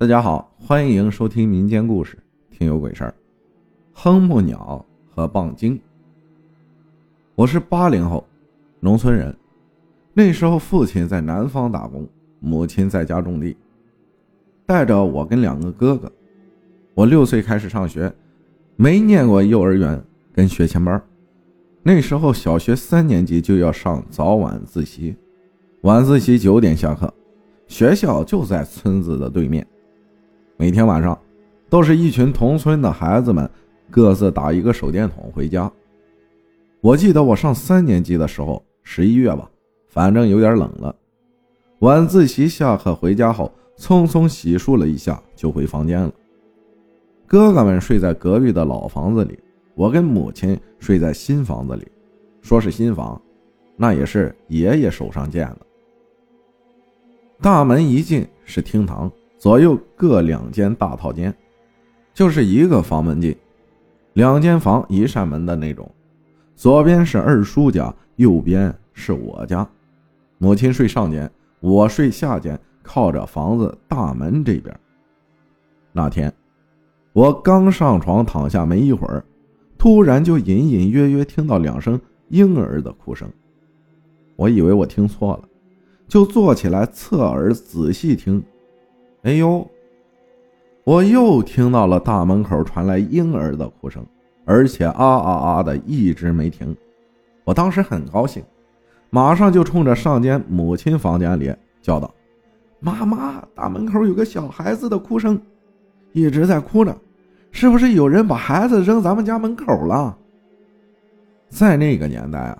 大家好，欢迎收听民间故事，听有鬼事儿。哼木鸟和棒精。我是八零后，农村人。那时候父亲在南方打工，母亲在家种地，带着我跟两个哥哥。我六岁开始上学，没念过幼儿园跟学前班。那时候小学三年级就要上早晚自习，晚自习九点下课，学校就在村子的对面。每天晚上，都是一群同村的孩子们各自打一个手电筒回家。我记得我上三年级的时候，十一月吧，反正有点冷了。晚自习下课回家后，匆匆洗漱了一下就回房间了。哥哥们睡在隔壁的老房子里，我跟母亲睡在新房子里。说是新房，那也是爷爷手上建的。大门一进是厅堂。左右各两间大套间，就是一个房门进，两间房一扇门的那种。左边是二叔家，右边是我家。母亲睡上间，我睡下间，靠着房子大门这边。那天，我刚上床躺下没一会儿，突然就隐隐约约听到两声婴儿的哭声。我以为我听错了，就坐起来侧耳仔细听。哎呦！我又听到了大门口传来婴儿的哭声，而且啊啊啊的一直没停。我当时很高兴，马上就冲着上间母亲房间里叫道：“妈妈，大门口有个小孩子的哭声，一直在哭呢，是不是有人把孩子扔咱们家门口了？”在那个年代啊，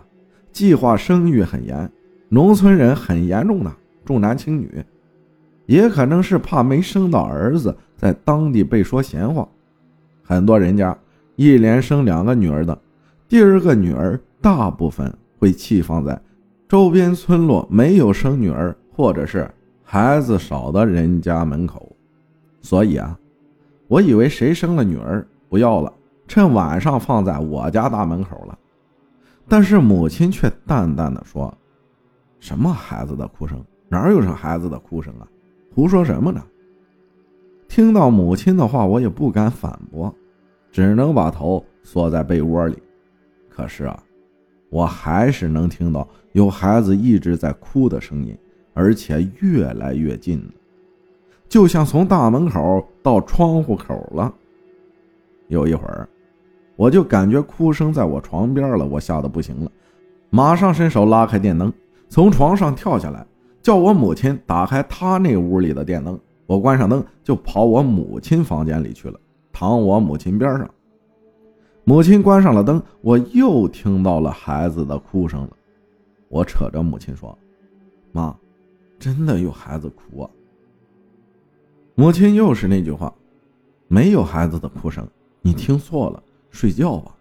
计划生育很严，农村人很严重的重男轻女。也可能是怕没生到儿子，在当地被说闲话。很多人家一连生两个女儿的，第二个女儿大部分会弃放在周边村落没有生女儿或者是孩子少的人家门口。所以啊，我以为谁生了女儿不要了，趁晚上放在我家大门口了。但是母亲却淡淡的说：“什么孩子的哭声？哪有这孩子的哭声啊？”胡说什么呢？听到母亲的话，我也不敢反驳，只能把头缩在被窝里。可是啊，我还是能听到有孩子一直在哭的声音，而且越来越近了，就像从大门口到窗户口了。有一会儿，我就感觉哭声在我床边了，我吓得不行了，马上伸手拉开电灯，从床上跳下来。叫我母亲打开她那屋里的电灯，我关上灯就跑我母亲房间里去了，躺我母亲边上。母亲关上了灯，我又听到了孩子的哭声了。我扯着母亲说：“妈，真的有孩子哭啊。”母亲又是那句话：“没有孩子的哭声，你听错了，睡觉吧。”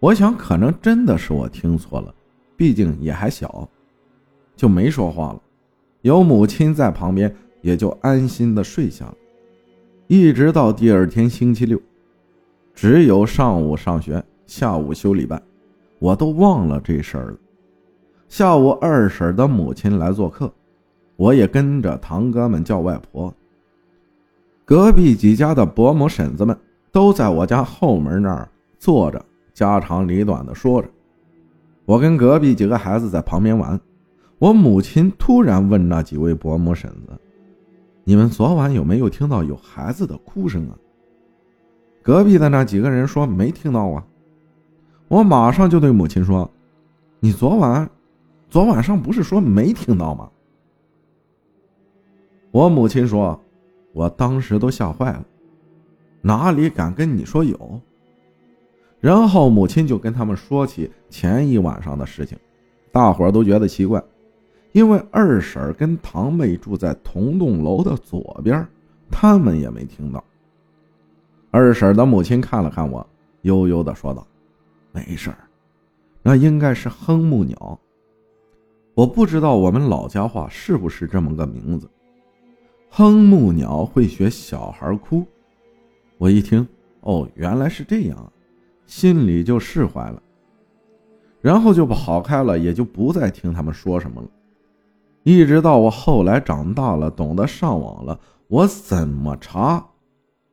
我想可能真的是我听错了，毕竟也还小。就没说话了，有母亲在旁边，也就安心的睡下了。一直到第二天星期六，只有上午上学，下午修礼拜，我都忘了这事儿了。下午二婶的母亲来做客，我也跟着堂哥们叫外婆。隔壁几家的伯母婶子们都在我家后门那儿坐着，家长里短的说着。我跟隔壁几个孩子在旁边玩。我母亲突然问那几位伯母婶子：“你们昨晚有没有听到有孩子的哭声啊？”隔壁的那几个人说：“没听到啊。”我马上就对母亲说：“你昨晚，昨晚上不是说没听到吗？”我母亲说：“我当时都吓坏了，哪里敢跟你说有？”然后母亲就跟他们说起前一晚上的事情，大伙都觉得奇怪。因为二婶跟堂妹住在同栋楼的左边，他们也没听到。二婶的母亲看了看我，悠悠的说道：“没事儿，那应该是哼木鸟。我不知道我们老家话是不是这么个名字。哼木鸟会学小孩哭。”我一听，哦，原来是这样，心里就释怀了，然后就跑开了，也就不再听他们说什么了。一直到我后来长大了，懂得上网了，我怎么查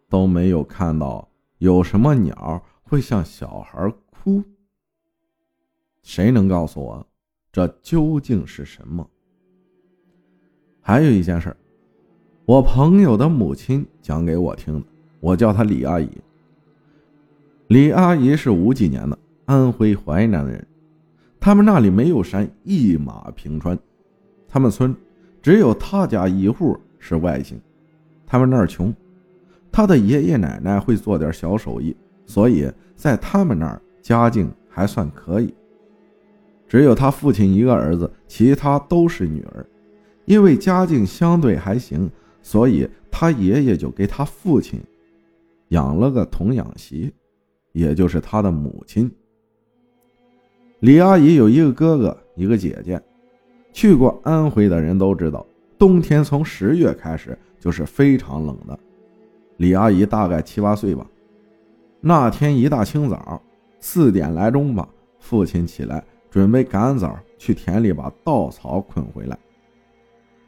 都没有看到有什么鸟会像小孩哭。谁能告诉我，这究竟是什么？还有一件事我朋友的母亲讲给我听的，我叫她李阿姨。李阿姨是五几年的，安徽淮南人。他们那里没有山，一马平川。他们村只有他家一户是外姓。他们那儿穷，他的爷爷奶奶会做点小手艺，所以在他们那儿家境还算可以。只有他父亲一个儿子，其他都是女儿。因为家境相对还行，所以他爷爷就给他父亲养了个童养媳。也就是他的母亲李阿姨有一个哥哥，一个姐姐。去过安徽的人都知道，冬天从十月开始就是非常冷的。李阿姨大概七八岁吧。那天一大清早，四点来钟吧，父亲起来准备赶早去田里把稻草捆回来。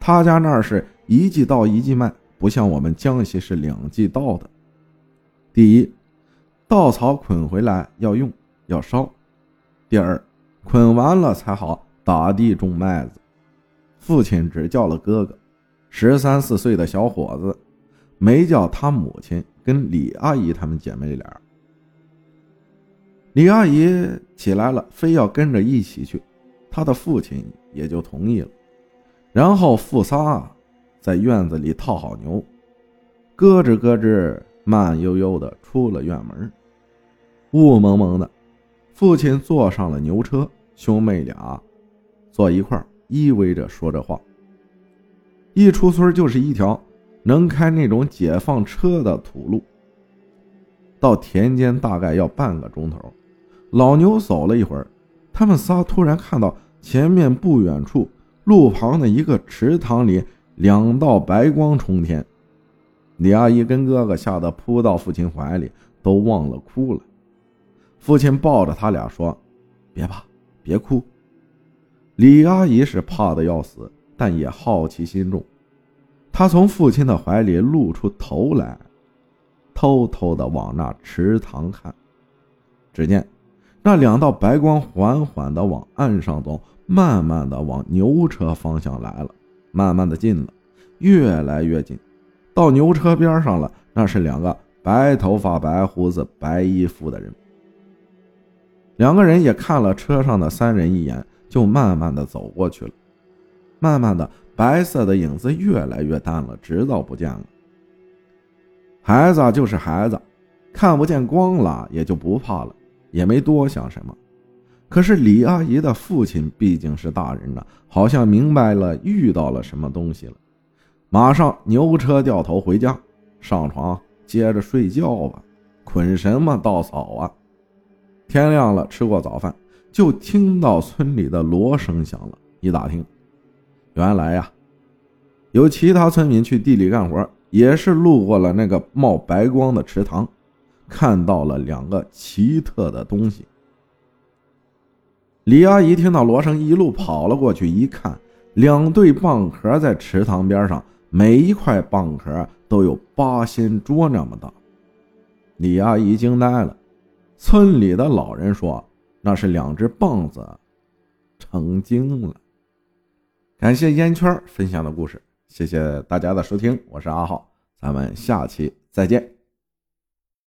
他家那儿是一季稻一季麦，不像我们江西是两季稻的。第一。稻草捆回来要用，要烧。第二，捆完了才好打地种麦子。父亲只叫了哥哥，十三四岁的小伙子，没叫他母亲跟李阿姨他们姐妹俩。李阿姨起来了，非要跟着一起去，他的父亲也就同意了。然后父仨在院子里套好牛，咯吱咯吱。慢悠悠的出了院门，雾蒙蒙的，父亲坐上了牛车，兄妹俩坐一块儿依偎着说着话。一出村就是一条能开那种解放车的土路，到田间大概要半个钟头。老牛走了一会儿，他们仨突然看到前面不远处路旁的一个池塘里，两道白光冲天。李阿姨跟哥哥吓得扑到父亲怀里，都忘了哭了。父亲抱着他俩说：“别怕，别哭。”李阿姨是怕的要死，但也好奇心重。她从父亲的怀里露出头来，偷偷的往那池塘看。只见那两道白光缓缓的往岸上走，慢慢的往牛车方向来了，慢慢的近了，越来越近。到牛车边上了，那是两个白头发、白胡子、白衣服的人。两个人也看了车上的三人一眼，就慢慢的走过去了。慢慢的，白色的影子越来越淡了，直到不见了。孩子就是孩子，看不见光了也就不怕了，也没多想什么。可是李阿姨的父亲毕竟是大人了，好像明白了遇到了什么东西了。马上牛车掉头回家，上床接着睡觉吧，捆什么稻草啊？天亮了，吃过早饭，就听到村里的锣声响了。一打听，原来呀，有其他村民去地里干活，也是路过了那个冒白光的池塘，看到了两个奇特的东西。李阿姨听到锣声，一路跑了过去，一看，两对蚌壳在池塘边上。每一块蚌壳都有八仙桌那么大，李阿姨惊呆了。村里的老人说，那是两只棒子成精了。感谢烟圈分享的故事，谢谢大家的收听，我是阿浩，咱们下期再见。